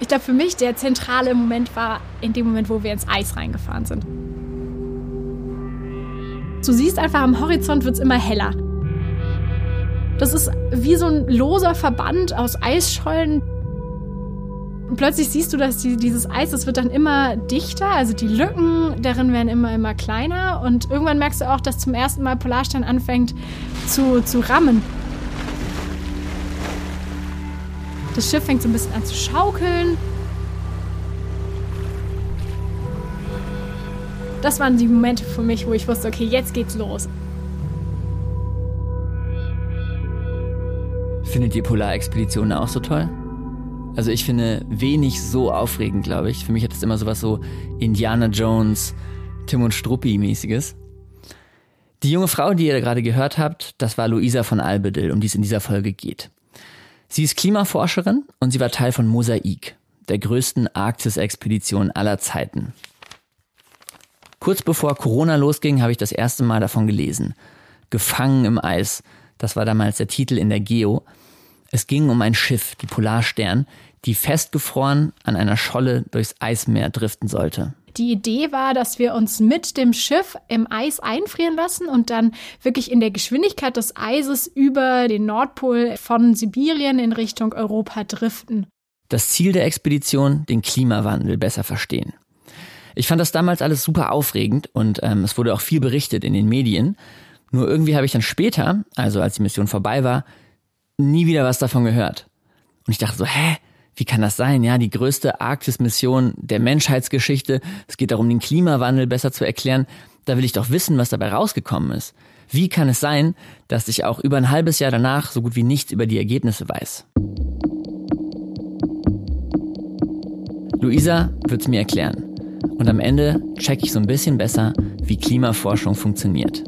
Ich glaube, für mich der zentrale Moment war in dem Moment, wo wir ins Eis reingefahren sind. Du siehst einfach, am Horizont wird es immer heller. Das ist wie so ein loser Verband aus Eisschollen. Und plötzlich siehst du, dass die, dieses Eis, das wird dann immer dichter, also die Lücken darin werden immer, immer kleiner. Und irgendwann merkst du auch, dass zum ersten Mal Polarstern anfängt zu, zu rammen. Das Schiff fängt so ein bisschen an zu schaukeln. Das waren die Momente für mich, wo ich wusste, okay, jetzt geht's los. Findet ihr Polarexpeditionen auch so toll? Also ich finde wenig so aufregend, glaube ich. Für mich hat es immer sowas so Indiana Jones, Tim und Struppi mäßiges. Die junge Frau, die ihr gerade gehört habt, das war Luisa von Albedil, um die es in dieser Folge geht. Sie ist Klimaforscherin und sie war Teil von Mosaik, der größten Arktis-Expedition aller Zeiten. Kurz bevor Corona losging, habe ich das erste Mal davon gelesen. Gefangen im Eis. Das war damals der Titel in der Geo. Es ging um ein Schiff, die Polarstern, die festgefroren an einer Scholle durchs Eismeer driften sollte. Die Idee war, dass wir uns mit dem Schiff im Eis einfrieren lassen und dann wirklich in der Geschwindigkeit des Eises über den Nordpol von Sibirien in Richtung Europa driften. Das Ziel der Expedition, den Klimawandel besser verstehen. Ich fand das damals alles super aufregend und ähm, es wurde auch viel berichtet in den Medien. Nur irgendwie habe ich dann später, also als die Mission vorbei war, nie wieder was davon gehört. Und ich dachte so, hä? Wie kann das sein? Ja, die größte Arktis-Mission der Menschheitsgeschichte. Es geht darum, den Klimawandel besser zu erklären. Da will ich doch wissen, was dabei rausgekommen ist. Wie kann es sein, dass ich auch über ein halbes Jahr danach so gut wie nichts über die Ergebnisse weiß? Luisa wird es mir erklären. Und am Ende check ich so ein bisschen besser, wie Klimaforschung funktioniert.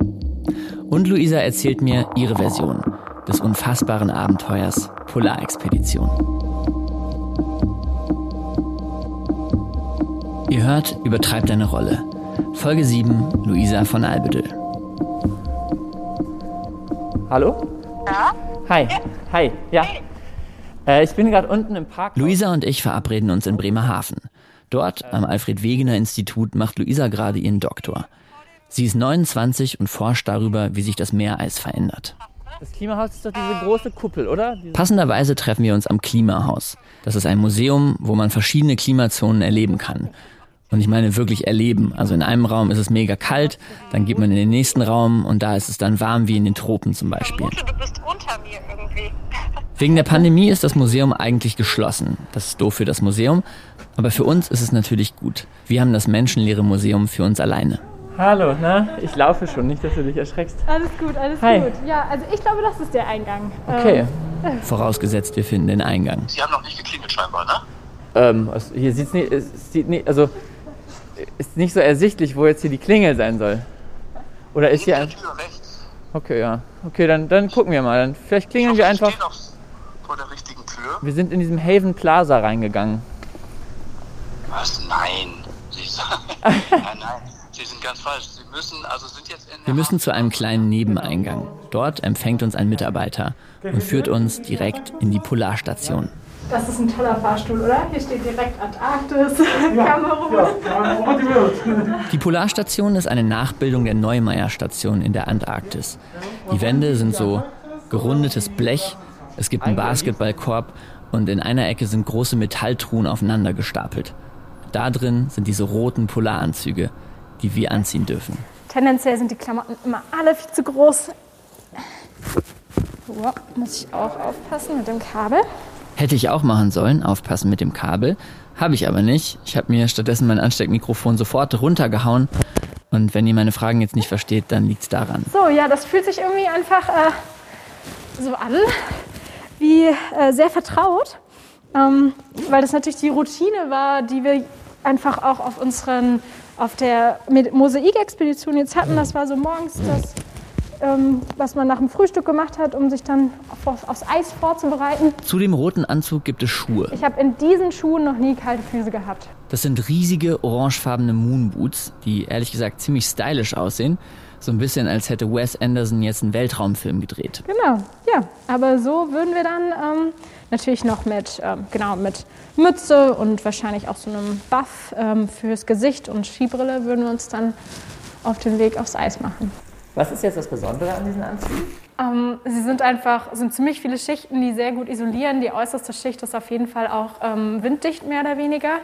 Und Luisa erzählt mir ihre Version des unfassbaren Abenteuers Polarexpedition. Ihr hört Übertreibt deine Rolle. Folge 7, Luisa von Albedel. Hallo? Ja? Hi. Hi. Ja. Äh, ich bin gerade unten im Park. Luisa und ich verabreden uns in Bremerhaven. Dort, am Alfred Wegener Institut, macht Luisa gerade ihren Doktor. Sie ist 29 und forscht darüber, wie sich das Meereis verändert. Das Klimahaus ist doch diese große Kuppel, oder? Diese Passenderweise treffen wir uns am Klimahaus. Das ist ein Museum, wo man verschiedene Klimazonen erleben kann. Und ich meine wirklich erleben. Also in einem Raum ist es mega kalt, dann geht man in den nächsten Raum und da ist es dann warm wie in den Tropen zum Beispiel. Wegen der Pandemie ist das Museum eigentlich geschlossen. Das ist doof für das Museum, aber für uns ist es natürlich gut. Wir haben das menschenleere Museum für uns alleine. Hallo, na? Ich laufe schon, nicht, dass du dich erschreckst. Alles gut, alles Hi. gut. Ja, also ich glaube, das ist der Eingang. Okay. Vorausgesetzt, wir finden den Eingang. Sie haben noch nicht geklingelt scheinbar, ne? Ähm, also hier sieht's nicht, es sieht nicht, also ist nicht so ersichtlich, wo jetzt hier die Klingel sein soll. Oder ist hier In ein. der Tür rechts. Okay, ja. Okay, dann, dann gucken wir mal. Dann vielleicht klingeln wir Ich einfach. stehe noch vor der richtigen Tür. Wir sind in diesem Haven Plaza reingegangen. Was? Nein. Sie sagen, nein, nein. Ganz falsch. Sie müssen, also sind jetzt in der Wir müssen zu einem kleinen Nebeneingang. Dort empfängt uns ein Mitarbeiter und führt uns direkt in die Polarstation. Das ist ein toller Fahrstuhl, oder? Hier steht direkt Antarktis, Kamerun. Die Polarstation ist eine Nachbildung der Neumeier-Station in der Antarktis. Die Wände sind so gerundetes Blech, es gibt einen Basketballkorb und in einer Ecke sind große Metalltruhen aufeinander gestapelt. Da drin sind diese roten Polaranzüge, die wir anziehen dürfen. Tendenziell sind die Klamotten immer alle viel zu groß. So, muss ich auch aufpassen mit dem Kabel. Hätte ich auch machen sollen, aufpassen mit dem Kabel. Habe ich aber nicht. Ich habe mir stattdessen mein Ansteckmikrofon sofort runtergehauen. Und wenn ihr meine Fragen jetzt nicht versteht, dann liegt's daran. So, ja, das fühlt sich irgendwie einfach äh, so an, wie äh, sehr vertraut, ähm, weil das natürlich die Routine war, die wir einfach auch auf unseren, auf der Mosaikexpedition jetzt hatten. Das war so morgens das, ähm, was man nach dem Frühstück gemacht hat, um sich dann auf, aufs Eis vorzubereiten. Zu dem roten Anzug gibt es Schuhe. Ich habe in diesen Schuhen noch nie kalte Füße gehabt. Das sind riesige orangefarbene Moonboots, die ehrlich gesagt ziemlich stylisch aussehen. So ein bisschen, als hätte Wes Anderson jetzt einen Weltraumfilm gedreht. Genau, ja. Aber so würden wir dann ähm, natürlich noch mit, ähm, genau, mit Mütze und wahrscheinlich auch so einem Buff ähm, fürs Gesicht und Skibrille würden wir uns dann auf den Weg aufs Eis machen. Was ist jetzt das Besondere an diesen Anzügen? Ähm, sie sind einfach, sind ziemlich viele Schichten, die sehr gut isolieren. Die äußerste Schicht ist auf jeden Fall auch ähm, winddicht, mehr oder weniger.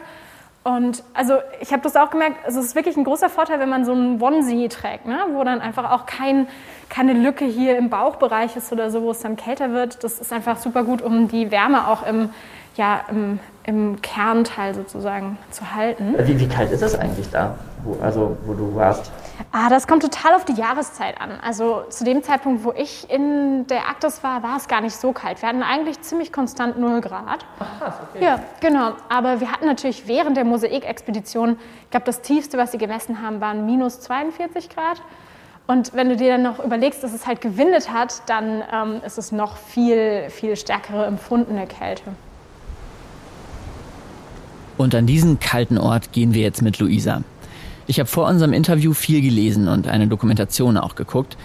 Und also ich habe das auch gemerkt, also es ist wirklich ein großer Vorteil, wenn man so einen Onesie trägt, ne? wo dann einfach auch kein, keine Lücke hier im Bauchbereich ist oder so, wo es dann kälter wird. Das ist einfach super gut, um die Wärme auch im, ja, im, im Kernteil sozusagen zu halten. Wie, wie kalt ist es eigentlich da, wo, also wo du warst? Ah, das kommt total auf die Jahreszeit an. Also zu dem Zeitpunkt, wo ich in der Arktis war, war es gar nicht so kalt. Wir hatten eigentlich ziemlich konstant 0 Grad. Ach krass, okay. Ja, genau. Aber wir hatten natürlich während der Mosaikexpedition, ich glaube, das tiefste, was sie gemessen haben, waren minus 42 Grad. Und wenn du dir dann noch überlegst, dass es halt gewindet hat, dann ähm, ist es noch viel, viel stärkere empfundene Kälte. Und an diesen kalten Ort gehen wir jetzt mit Luisa. Ich habe vor unserem Interview viel gelesen und eine Dokumentation auch geguckt.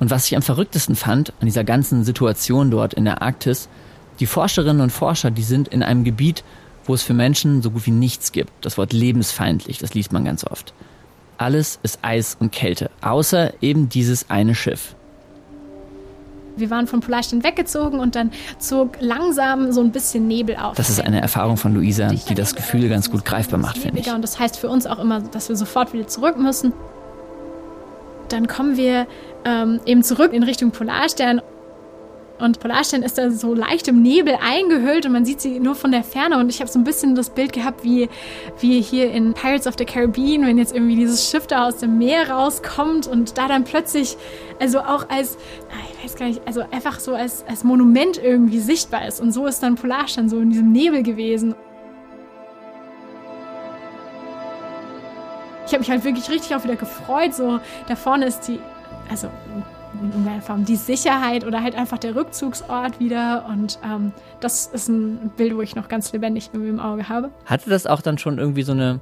Und was ich am verrücktesten fand an dieser ganzen Situation dort in der Arktis, die Forscherinnen und Forscher, die sind in einem Gebiet, wo es für Menschen so gut wie nichts gibt. Das Wort lebensfeindlich, das liest man ganz oft. Alles ist Eis und Kälte, außer eben dieses eine Schiff. Wir waren vom Polarstern weggezogen und dann zog langsam so ein bisschen Nebel auf. Das ist eine Erfahrung von Luisa, die das Gefühl ganz gut greifbar macht, finde ich. Und das heißt für uns auch immer, dass wir sofort wieder zurück müssen. Dann kommen wir ähm, eben zurück in Richtung Polarstern und Polarstern ist da so leicht im Nebel eingehüllt und man sieht sie nur von der Ferne. Und ich habe so ein bisschen das Bild gehabt, wie, wie hier in Pirates of the Caribbean, wenn jetzt irgendwie dieses Schiff da aus dem Meer rauskommt und da dann plötzlich, also auch als, ich weiß gar nicht, also einfach so als, als Monument irgendwie sichtbar ist. Und so ist dann Polarstern so in diesem Nebel gewesen. Ich habe mich halt wirklich richtig auch wieder gefreut. So, da vorne ist die, also in irgendeiner Form die Sicherheit oder halt einfach der Rückzugsort wieder. Und ähm, das ist ein Bild, wo ich noch ganz lebendig irgendwie im Auge habe. Hatte das auch dann schon irgendwie so eine,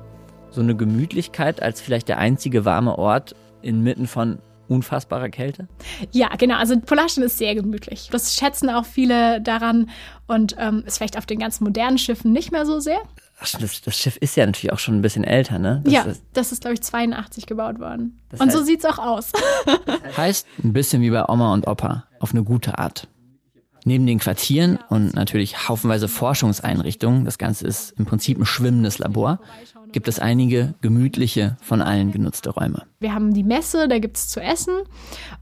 so eine Gemütlichkeit als vielleicht der einzige warme Ort inmitten von unfassbarer Kälte? Ja, genau. Also Polarstern ist sehr gemütlich. Das schätzen auch viele daran und ähm, ist vielleicht auf den ganz modernen Schiffen nicht mehr so sehr. Ach, das, das, Schiff ist ja natürlich auch schon ein bisschen älter, ne? Das ja, ist, das ist, glaube ich, 82 gebaut worden. und heißt, so sieht es auch aus. heißt ein bisschen wie bei Oma und Opa, auf eine gute Art. Neben den Quartieren und natürlich haufenweise Forschungseinrichtungen, das Ganze ist im Prinzip ein schwimmendes Labor, gibt es einige gemütliche, von allen genutzte Räume. Wir haben die Messe, da gibt es zu essen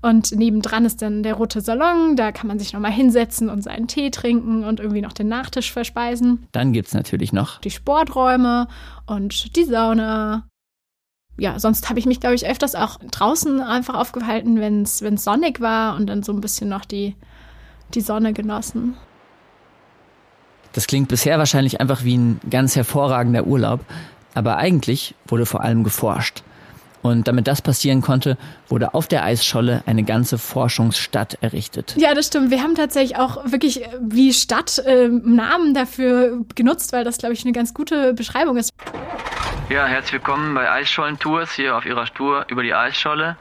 und nebendran ist dann der rote Salon, da kann man sich nochmal hinsetzen und seinen Tee trinken und irgendwie noch den Nachtisch verspeisen. Dann gibt es natürlich noch die Sporträume und die Sauna. Ja, sonst habe ich mich, glaube ich, öfters auch draußen einfach aufgehalten, wenn es sonnig war und dann so ein bisschen noch die, die Sonne genossen. Das klingt bisher wahrscheinlich einfach wie ein ganz hervorragender Urlaub. Aber eigentlich wurde vor allem geforscht. Und damit das passieren konnte, wurde auf der Eisscholle eine ganze Forschungsstadt errichtet. Ja, das stimmt. Wir haben tatsächlich auch wirklich äh, wie Stadt äh, Namen dafür genutzt, weil das, glaube ich, eine ganz gute Beschreibung ist. Ja, herzlich willkommen bei Eisschollen-Tours hier auf Ihrer Tour über die Eisscholle.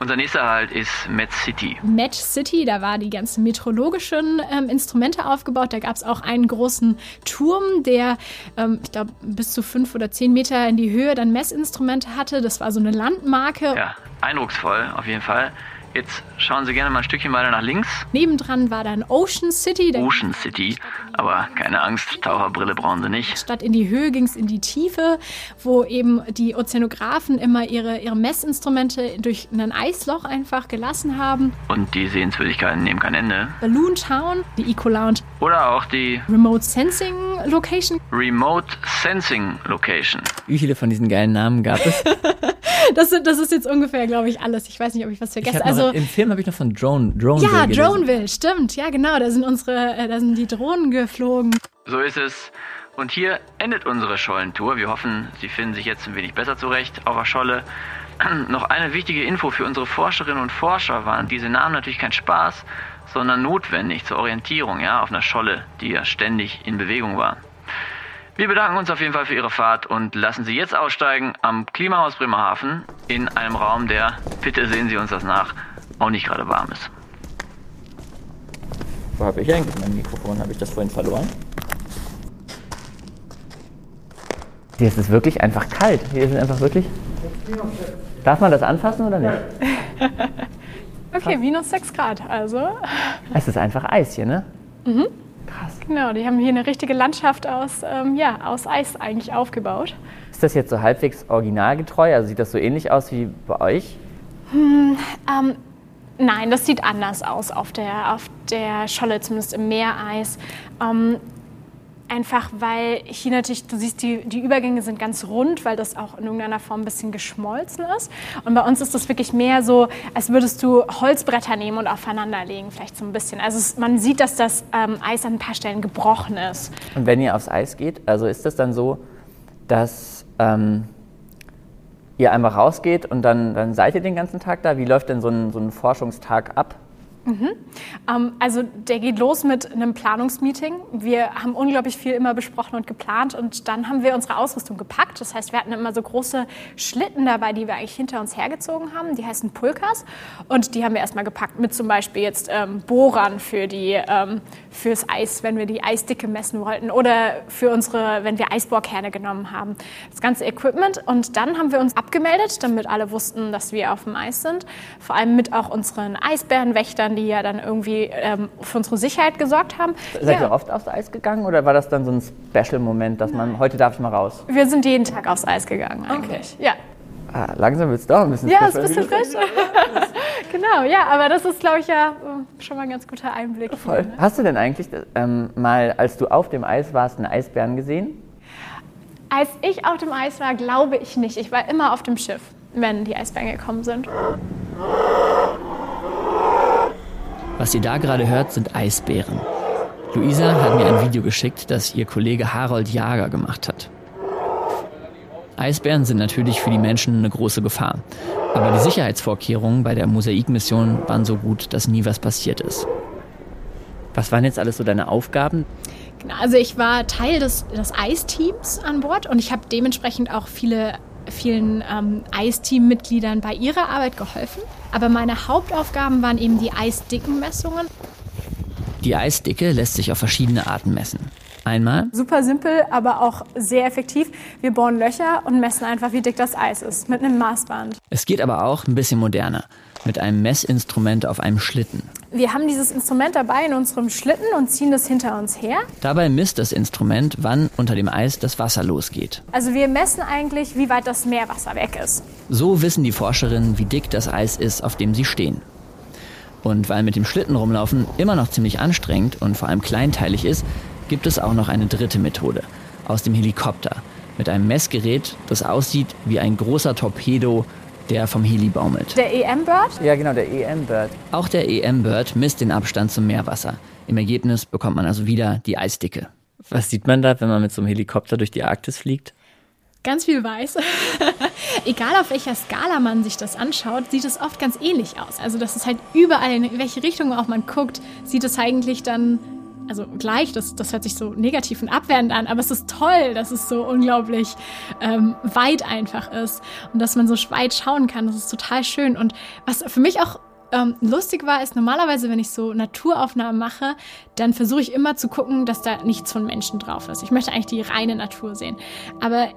Unser nächster Halt ist Met City. Met City, da war die ganzen meteorologischen ähm, Instrumente aufgebaut. Da gab es auch einen großen Turm, der, ähm, ich glaube, bis zu fünf oder zehn Meter in die Höhe dann Messinstrumente hatte. Das war so eine Landmarke. Ja, eindrucksvoll auf jeden Fall. Jetzt schauen Sie gerne mal ein Stückchen weiter nach links. Nebendran war dann Ocean City. Ocean City, aber keine Angst, Taucherbrille brauchen Sie nicht. Statt in die Höhe ging es in die Tiefe, wo eben die Ozeanographen immer ihre, ihre Messinstrumente durch ein Eisloch einfach gelassen haben. Und die Sehenswürdigkeiten nehmen kein Ende. Balloon Town, die Eco Lounge. Oder auch die Remote Sensing Location. Remote Sensing Location. Wie viele von diesen geilen Namen gab es? das, das ist jetzt ungefähr, glaube ich, alles. Ich weiß nicht, ob ich was vergesse. Ich also im Film habe ich noch von Drone, Droneville Ja, Droneville, stimmt. Ja, genau. Da sind unsere, äh, da sind die Drohnen geflogen. So ist es. Und hier endet unsere Schollentour. Wir hoffen, Sie finden sich jetzt ein wenig besser zurecht auf der Scholle. noch eine wichtige Info für unsere Forscherinnen und Forscher waren diese Namen natürlich kein Spaß, sondern notwendig zur Orientierung ja, auf einer Scholle, die ja ständig in Bewegung war. Wir bedanken uns auf jeden Fall für Ihre Fahrt und lassen Sie jetzt aussteigen am Klimahaus Bremerhaven in einem Raum, der, bitte sehen Sie uns das nach, auch nicht gerade warm ist. Wo habe ich eigentlich mein Mikrofon? Habe ich das vorhin verloren? Hier ist es wirklich einfach kalt. Hier ist es einfach wirklich. Darf man das anfassen oder nicht? Okay, minus 6 Grad, also. Es ist einfach Eis hier, ne? Krass. Genau, die haben hier eine richtige Landschaft aus, ähm, ja, aus Eis eigentlich aufgebaut. Ist das jetzt so halbwegs originalgetreu? Also sieht das so ähnlich aus wie bei euch? Ähm, nein, das sieht anders aus auf der, auf der Scholle, zumindest im Meereis. Ähm, einfach weil hier natürlich, du siehst, die, die Übergänge sind ganz rund, weil das auch in irgendeiner Form ein bisschen geschmolzen ist. Und bei uns ist das wirklich mehr so, als würdest du Holzbretter nehmen und aufeinanderlegen, vielleicht so ein bisschen. Also es, man sieht, dass das ähm, Eis an ein paar Stellen gebrochen ist. Und wenn ihr aufs Eis geht, also ist das dann so, dass ähm, ihr einmal rausgeht und dann, dann seid ihr den ganzen Tag da? Wie läuft denn so ein, so ein Forschungstag ab? Ähm, also der geht los mit einem Planungsmeeting. Wir haben unglaublich viel immer besprochen und geplant und dann haben wir unsere Ausrüstung gepackt. Das heißt, wir hatten immer so große Schlitten dabei, die wir eigentlich hinter uns hergezogen haben. Die heißen Pulkas und die haben wir erstmal gepackt mit zum Beispiel jetzt ähm, Bohrern für die, ähm, fürs Eis, wenn wir die Eisdicke messen wollten oder für unsere, wenn wir Eisbohrkerne genommen haben. Das ganze Equipment und dann haben wir uns abgemeldet, damit alle wussten, dass wir auf dem Eis sind. Vor allem mit auch unseren Eisbärenwächtern, die ja dann irgendwie ähm, für unsere Sicherheit gesorgt haben. Seid ja. ihr oft aufs Eis gegangen oder war das dann so ein Special-Moment, dass man, heute darf ich mal raus? Wir sind jeden Tag aufs Eis gegangen eigentlich. Ja. Ah, langsam wird es doch ein bisschen Ja, ist ein bisschen frisch. genau, ja, aber das ist, glaube ich, ja äh, schon mal ein ganz guter Einblick. Voll. Hast du denn eigentlich ähm, mal, als du auf dem Eis warst, einen Eisbären gesehen? Als ich auf dem Eis war, glaube ich nicht. Ich war immer auf dem Schiff, wenn die Eisbären gekommen sind. Was ihr da gerade hört, sind Eisbären. Luisa hat mir ein Video geschickt, das ihr Kollege Harold Jager gemacht hat. Eisbären sind natürlich für die Menschen eine große Gefahr. Aber die Sicherheitsvorkehrungen bei der Mosaikmission waren so gut, dass nie was passiert ist. Was waren jetzt alles so deine Aufgaben? Genau, also ich war Teil des, des Eisteams an Bord und ich habe dementsprechend auch viele, vielen ähm, Eisteam-Mitgliedern bei ihrer Arbeit geholfen. Aber meine Hauptaufgaben waren eben die Eisdickenmessungen. Die Eisdicke lässt sich auf verschiedene Arten messen. Einmal Super simpel, aber auch sehr effektiv. Wir bohren Löcher und messen einfach, wie dick das Eis ist, mit einem Maßband. Es geht aber auch ein bisschen moderner, mit einem Messinstrument auf einem Schlitten. Wir haben dieses Instrument dabei in unserem Schlitten und ziehen das hinter uns her. Dabei misst das Instrument, wann unter dem Eis das Wasser losgeht. Also wir messen eigentlich, wie weit das Meerwasser weg ist. So wissen die Forscherinnen, wie dick das Eis ist, auf dem sie stehen. Und weil mit dem Schlitten rumlaufen immer noch ziemlich anstrengend und vor allem kleinteilig ist, gibt es auch noch eine dritte Methode. Aus dem Helikopter. Mit einem Messgerät, das aussieht wie ein großer Torpedo, der vom Heli baumelt. Der EM-Bird, Ja, genau, der EM-Bird. Auch der EM-Bird misst den Abstand zum Meerwasser. Im Ergebnis bekommt man also wieder die Eisdicke. Was sieht man da, wenn man mit so einem Helikopter durch die Arktis fliegt? ganz viel weiß. Egal auf welcher Skala man sich das anschaut, sieht es oft ganz ähnlich aus. Also das ist halt überall, in welche Richtung auch man guckt, sieht es eigentlich dann, also gleich, das, das hört sich so negativ und abwertend an, aber es ist toll, dass es so unglaublich ähm, weit einfach ist und dass man so weit schauen kann. Das ist total schön. Und was für mich auch ähm, lustig war, ist normalerweise, wenn ich so Naturaufnahmen mache, dann versuche ich immer zu gucken, dass da nichts von Menschen drauf ist. Ich möchte eigentlich die reine Natur sehen. Aber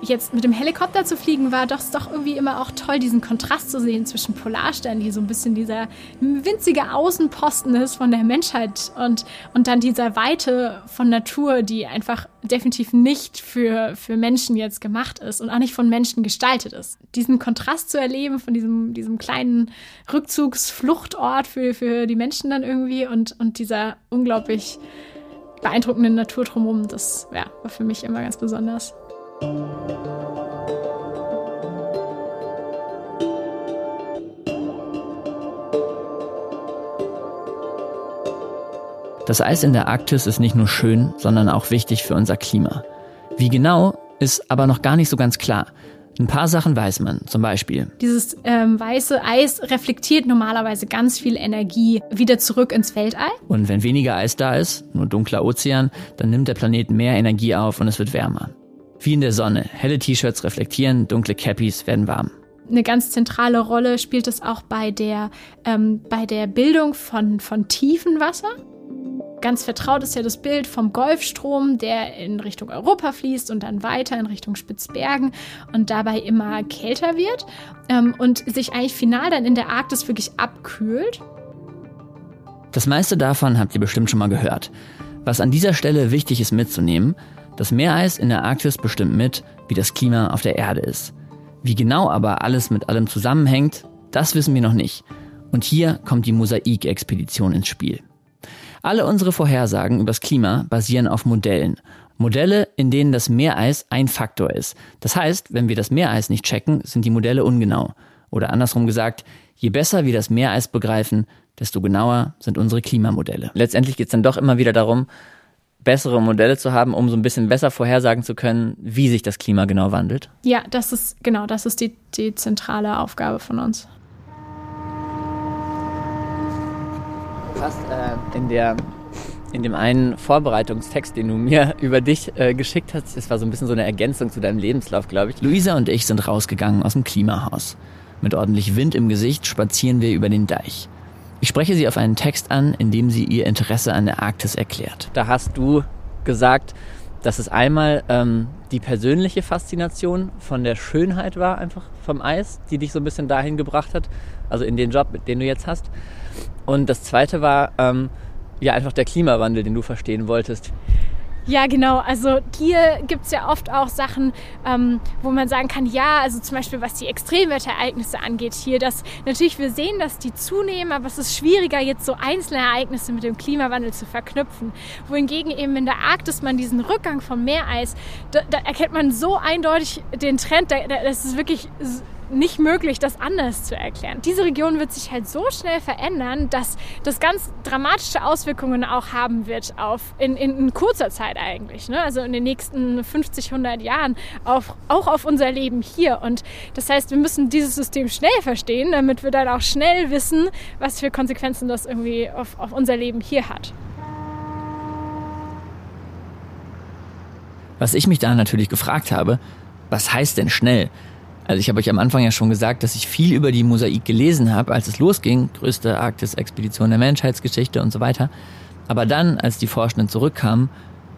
jetzt mit dem Helikopter zu fliegen, war doch, doch irgendwie immer auch toll, diesen Kontrast zu sehen zwischen Polarstern, die so ein bisschen dieser winzige Außenposten ist von der Menschheit und, und dann dieser Weite von Natur, die einfach definitiv nicht für, für Menschen jetzt gemacht ist und auch nicht von Menschen gestaltet ist. Diesen Kontrast zu erleben von diesem, diesem kleinen Rückzugsfluchtort für, für die Menschen dann irgendwie und, und dieser unglaublich beeindruckenden Natur drumherum, das ja, war für mich immer ganz besonders. Das Eis in der Arktis ist nicht nur schön, sondern auch wichtig für unser Klima. Wie genau, ist aber noch gar nicht so ganz klar. Ein paar Sachen weiß man, zum Beispiel. Dieses ähm, weiße Eis reflektiert normalerweise ganz viel Energie wieder zurück ins Weltall. Und wenn weniger Eis da ist, nur dunkler Ozean, dann nimmt der Planet mehr Energie auf und es wird wärmer. Wie in der Sonne. Helle T-Shirts reflektieren, dunkle Cappies werden warm. Eine ganz zentrale Rolle spielt es auch bei der, ähm, bei der Bildung von, von Tiefenwasser. Ganz vertraut ist ja das Bild vom Golfstrom, der in Richtung Europa fließt und dann weiter in Richtung Spitzbergen und dabei immer kälter wird ähm, und sich eigentlich final dann in der Arktis wirklich abkühlt. Das meiste davon habt ihr bestimmt schon mal gehört. Was an dieser Stelle wichtig ist mitzunehmen, das Meereis in der Arktis bestimmt mit, wie das Klima auf der Erde ist. Wie genau aber alles mit allem zusammenhängt, das wissen wir noch nicht. Und hier kommt die Mosaik-Expedition ins Spiel. Alle unsere Vorhersagen übers Klima basieren auf Modellen. Modelle, in denen das Meereis ein Faktor ist. Das heißt, wenn wir das Meereis nicht checken, sind die Modelle ungenau. Oder andersrum gesagt, je besser wir das Meereis begreifen, desto genauer sind unsere Klimamodelle. Letztendlich geht es dann doch immer wieder darum, bessere Modelle zu haben, um so ein bisschen besser vorhersagen zu können, wie sich das Klima genau wandelt. Ja, das ist genau, das ist die, die zentrale Aufgabe von uns. hast äh, in der in dem einen Vorbereitungstext, den du mir über dich äh, geschickt hast, das war so ein bisschen so eine Ergänzung zu deinem Lebenslauf, glaube ich. Luisa und ich sind rausgegangen aus dem Klimahaus. Mit ordentlich Wind im Gesicht spazieren wir über den Deich. Ich spreche sie auf einen Text an, in dem sie ihr Interesse an der Arktis erklärt. Da hast du gesagt, dass es einmal ähm, die persönliche Faszination von der Schönheit war, einfach vom Eis, die dich so ein bisschen dahin gebracht hat, also in den Job, den du jetzt hast. Und das zweite war ähm, ja einfach der Klimawandel, den du verstehen wolltest. Ja, genau. Also hier gibt es ja oft auch Sachen, ähm, wo man sagen kann, ja, also zum Beispiel was die Extremwetterereignisse angeht hier, dass natürlich wir sehen, dass die zunehmen, aber es ist schwieriger, jetzt so einzelne Ereignisse mit dem Klimawandel zu verknüpfen. Wohingegen eben in der Arktis man diesen Rückgang von Meereis, da, da erkennt man so eindeutig den Trend, da, da, das ist wirklich nicht möglich, das anders zu erklären. Diese Region wird sich halt so schnell verändern, dass das ganz dramatische Auswirkungen auch haben wird auf in, in, in kurzer Zeit eigentlich, ne? also in den nächsten 50, 100 Jahren auf, auch auf unser Leben hier. Und das heißt, wir müssen dieses System schnell verstehen, damit wir dann auch schnell wissen, was für Konsequenzen das irgendwie auf, auf unser Leben hier hat. Was ich mich da natürlich gefragt habe, was heißt denn schnell? Also ich habe euch am Anfang ja schon gesagt, dass ich viel über die Mosaik gelesen habe, als es losging, größte Arktis-Expedition der Menschheitsgeschichte und so weiter. Aber dann, als die Forschenden zurückkamen,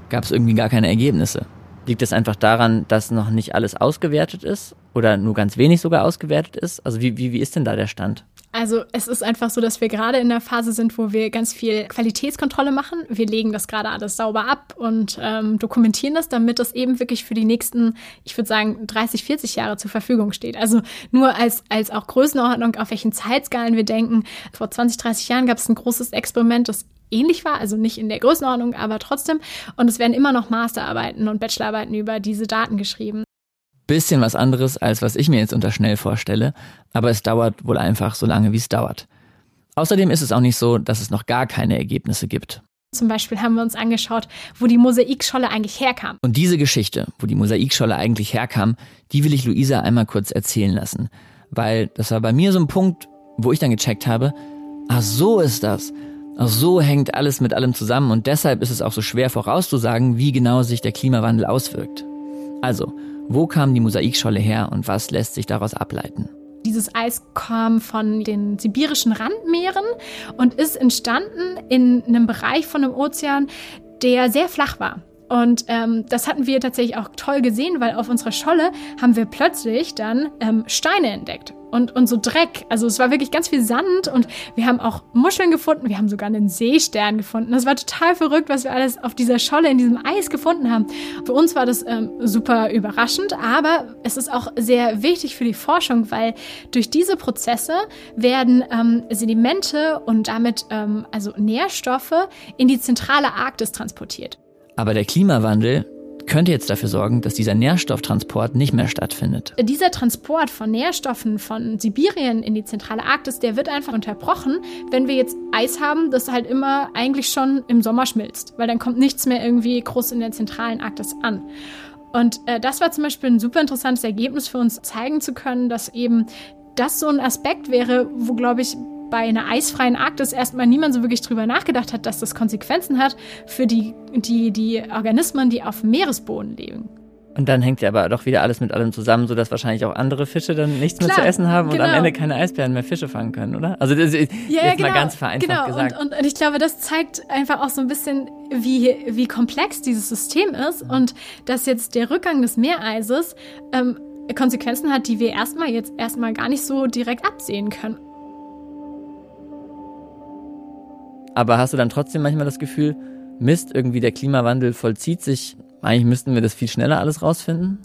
gab es irgendwie gar keine Ergebnisse. Liegt es einfach daran, dass noch nicht alles ausgewertet ist oder nur ganz wenig sogar ausgewertet ist? Also wie, wie, wie ist denn da der Stand? Also es ist einfach so, dass wir gerade in der Phase sind, wo wir ganz viel Qualitätskontrolle machen. Wir legen das gerade alles sauber ab und ähm, dokumentieren das, damit das eben wirklich für die nächsten, ich würde sagen, 30, 40 Jahre zur Verfügung steht. Also nur als, als auch Größenordnung, auf welchen Zeitskalen wir denken. Vor 20, 30 Jahren gab es ein großes Experiment, das ähnlich war, also nicht in der Größenordnung, aber trotzdem. Und es werden immer noch Masterarbeiten und Bachelorarbeiten über diese Daten geschrieben bisschen was anderes, als was ich mir jetzt unter schnell vorstelle, aber es dauert wohl einfach so lange, wie es dauert. Außerdem ist es auch nicht so, dass es noch gar keine Ergebnisse gibt. Zum Beispiel haben wir uns angeschaut, wo die Mosaikscholle eigentlich herkam. Und diese Geschichte, wo die Mosaikscholle eigentlich herkam, die will ich Luisa einmal kurz erzählen lassen. Weil das war bei mir so ein Punkt, wo ich dann gecheckt habe, ach so ist das. Ach so hängt alles mit allem zusammen und deshalb ist es auch so schwer vorauszusagen, wie genau sich der Klimawandel auswirkt. Also, wo kam die Mosaikscholle her und was lässt sich daraus ableiten? Dieses Eis kam von den sibirischen Randmeeren und ist entstanden in einem Bereich von einem Ozean, der sehr flach war. Und ähm, das hatten wir tatsächlich auch toll gesehen, weil auf unserer Scholle haben wir plötzlich dann ähm, Steine entdeckt und, und so Dreck. Also es war wirklich ganz viel Sand und wir haben auch Muscheln gefunden. Wir haben sogar einen Seestern gefunden. Das war total verrückt, was wir alles auf dieser Scholle in diesem Eis gefunden haben. Für uns war das ähm, super überraschend, aber es ist auch sehr wichtig für die Forschung, weil durch diese Prozesse werden ähm, Sedimente und damit ähm, also Nährstoffe in die zentrale Arktis transportiert. Aber der Klimawandel könnte jetzt dafür sorgen, dass dieser Nährstofftransport nicht mehr stattfindet. Dieser Transport von Nährstoffen von Sibirien in die zentrale Arktis, der wird einfach unterbrochen, wenn wir jetzt Eis haben, das halt immer eigentlich schon im Sommer schmilzt, weil dann kommt nichts mehr irgendwie groß in der zentralen Arktis an. Und äh, das war zum Beispiel ein super interessantes Ergebnis für uns, zeigen zu können, dass eben das so ein Aspekt wäre, wo, glaube ich, bei einer eisfreien Arktis erstmal niemand so wirklich drüber nachgedacht hat, dass das Konsequenzen hat für die, die, die Organismen, die auf dem Meeresboden leben. Und dann hängt ja aber doch wieder alles mit allem zusammen, sodass wahrscheinlich auch andere Fische dann nichts Klar, mehr zu essen haben genau. und am genau. Ende keine Eisbären mehr Fische fangen können, oder? Also das ist ja, jetzt genau, mal ganz vereinfacht genau. gesagt. Und, und, ich glaube, das zeigt einfach auch so ein bisschen, wie, wie komplex dieses System ist und dass jetzt der Rückgang des Meereises ähm, Konsequenzen hat, die wir erstmal jetzt erstmal gar nicht so direkt absehen können. Aber hast du dann trotzdem manchmal das Gefühl, Mist, irgendwie der Klimawandel vollzieht sich, eigentlich müssten wir das viel schneller alles rausfinden?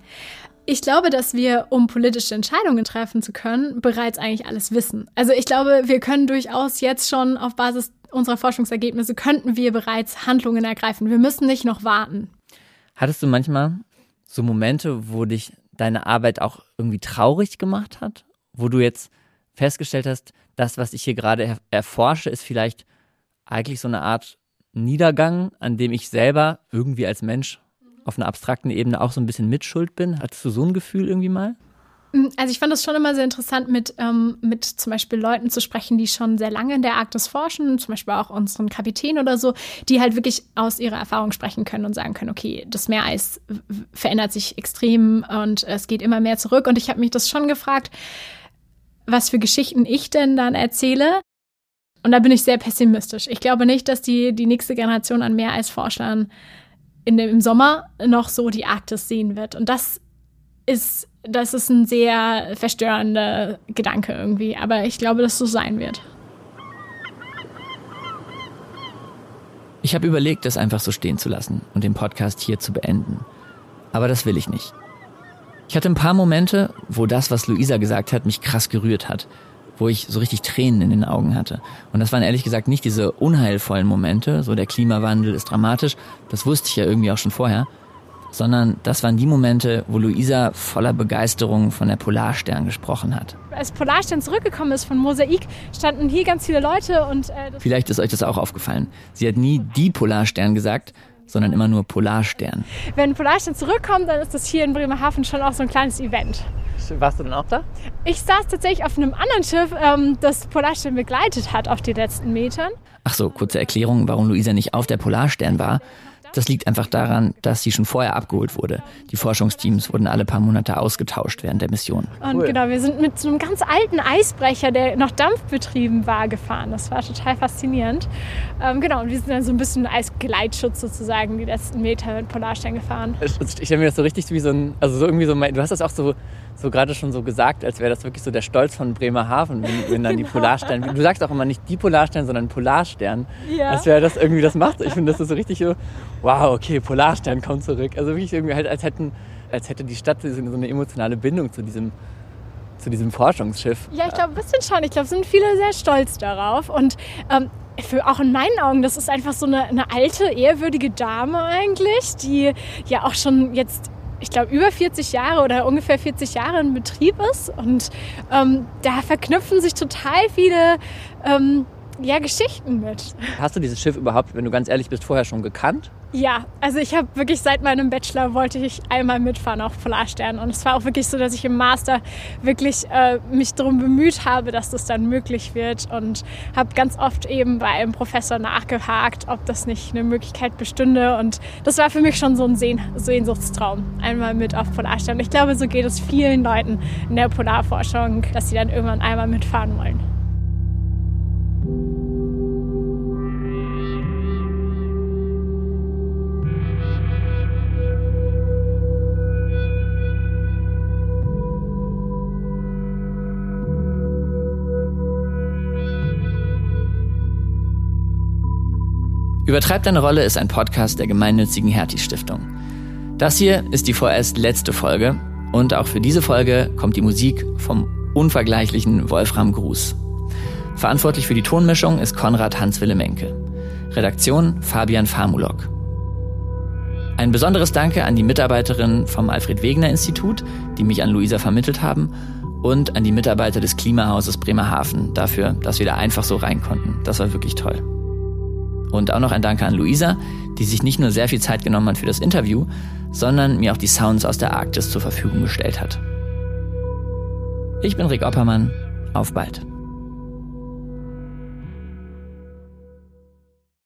Ich glaube, dass wir, um politische Entscheidungen treffen zu können, bereits eigentlich alles wissen. Also ich glaube, wir können durchaus jetzt schon auf Basis unserer Forschungsergebnisse, könnten wir bereits Handlungen ergreifen. Wir müssen nicht noch warten. Hattest du manchmal so Momente, wo dich deine Arbeit auch irgendwie traurig gemacht hat? Wo du jetzt festgestellt hast, das, was ich hier gerade erforsche, ist vielleicht eigentlich so eine Art Niedergang, an dem ich selber irgendwie als Mensch auf einer abstrakten Ebene auch so ein bisschen mitschuld bin. Hattest du so ein Gefühl irgendwie mal? Mm, also ich fand es schon immer sehr interessant, mit, ähm, mit zum Beispiel Leuten zu sprechen, die schon sehr lange in der Arktis forschen, zum Beispiel auch unseren Kapitän oder so, die halt wirklich aus ihrer Erfahrung sprechen können und sagen können, okay, das Meereis verändert sich extrem und es geht immer mehr zurück. Und ich habe mich das schon gefragt, was für Geschichten ich denn dann erzähle. Und da bin ich sehr pessimistisch. Ich glaube nicht, dass die, die nächste Generation an Meereisforschern in dem, im Sommer noch so die Arktis sehen wird. Und das ist, das ist ein sehr verstörender Gedanke irgendwie. Aber ich glaube, dass so sein wird. Ich habe überlegt, das einfach so stehen zu lassen und den Podcast hier zu beenden. Aber das will ich nicht. Ich hatte ein paar Momente, wo das, was Luisa gesagt hat, mich krass gerührt hat wo ich so richtig Tränen in den Augen hatte. Und das waren ehrlich gesagt nicht diese unheilvollen Momente, so der Klimawandel ist dramatisch, das wusste ich ja irgendwie auch schon vorher, sondern das waren die Momente, wo Luisa voller Begeisterung von der Polarstern gesprochen hat. Als Polarstern zurückgekommen ist von Mosaik, standen hier ganz viele Leute und... Äh, Vielleicht ist euch das auch aufgefallen. Sie hat nie die Polarstern gesagt, sondern immer nur Polarstern. Wenn Polarstern zurückkommt, dann ist das hier in Bremerhaven schon auch so ein kleines Event. Warst du denn auch da? Ich saß tatsächlich auf einem anderen Schiff, ähm, das Polarstern begleitet hat auf die letzten Metern. Ach so, kurze Erklärung, warum Luisa nicht auf der Polarstern war. Das liegt einfach daran, dass sie schon vorher abgeholt wurde. Die Forschungsteams wurden alle paar Monate ausgetauscht während der Mission. Und cool. genau, wir sind mit so einem ganz alten Eisbrecher, der noch dampfbetrieben war, gefahren. Das war total faszinierend. Ähm, genau, und wir sind dann so ein bisschen Eisgleitschutz sozusagen die letzten Meter mit Polarstern gefahren. Ich, ich stelle mir das so richtig wie so ein, also so irgendwie so, du hast das auch so so gerade schon so gesagt, als wäre das wirklich so der Stolz von Bremerhaven, wenn, wenn dann genau. die Polarstern. Du sagst auch immer nicht die Polarstern, sondern Polarstern. Ja. Als wäre das irgendwie, das macht. Ich finde, das ist so richtig so, wow, okay, Polarstern kommt zurück. Also wirklich irgendwie halt, als hätten, als hätte die Stadt so eine emotionale Bindung zu diesem zu diesem Forschungsschiff. Ja, ich glaube ein bisschen schon. Ich glaube, sind viele sehr stolz darauf. Und ähm, für, auch in meinen Augen, das ist einfach so eine, eine alte, ehrwürdige Dame eigentlich, die ja auch schon jetzt ich glaube, über 40 Jahre oder ungefähr 40 Jahre in Betrieb ist. Und ähm, da verknüpfen sich total viele ähm, ja, Geschichten mit. Hast du dieses Schiff überhaupt, wenn du ganz ehrlich bist, vorher schon gekannt? Ja, also ich habe wirklich seit meinem Bachelor wollte ich einmal mitfahren auf Polarstern und es war auch wirklich so, dass ich im Master wirklich äh, mich darum bemüht habe, dass das dann möglich wird und habe ganz oft eben bei einem Professor nachgehakt, ob das nicht eine Möglichkeit bestünde und das war für mich schon so ein Sehn Sehnsuchtstraum, einmal mit auf Polarstern. Ich glaube, so geht es vielen Leuten in der Polarforschung, dass sie dann irgendwann einmal mitfahren wollen. Übertreib deine Rolle ist ein Podcast der gemeinnützigen Hertie Stiftung. Das hier ist die vorerst letzte Folge und auch für diese Folge kommt die Musik vom unvergleichlichen Wolfram Gruß. Verantwortlich für die Tonmischung ist Konrad Hans-Wille Menke. Redaktion Fabian Famulok. Ein besonderes Danke an die Mitarbeiterinnen vom Alfred Wegener Institut, die mich an Luisa vermittelt haben, und an die Mitarbeiter des Klimahauses Bremerhaven dafür, dass wir da einfach so rein konnten. Das war wirklich toll. Und auch noch ein Danke an Luisa, die sich nicht nur sehr viel Zeit genommen hat für das Interview, sondern mir auch die Sounds aus der Arktis zur Verfügung gestellt hat. Ich bin Rick Oppermann. Auf bald.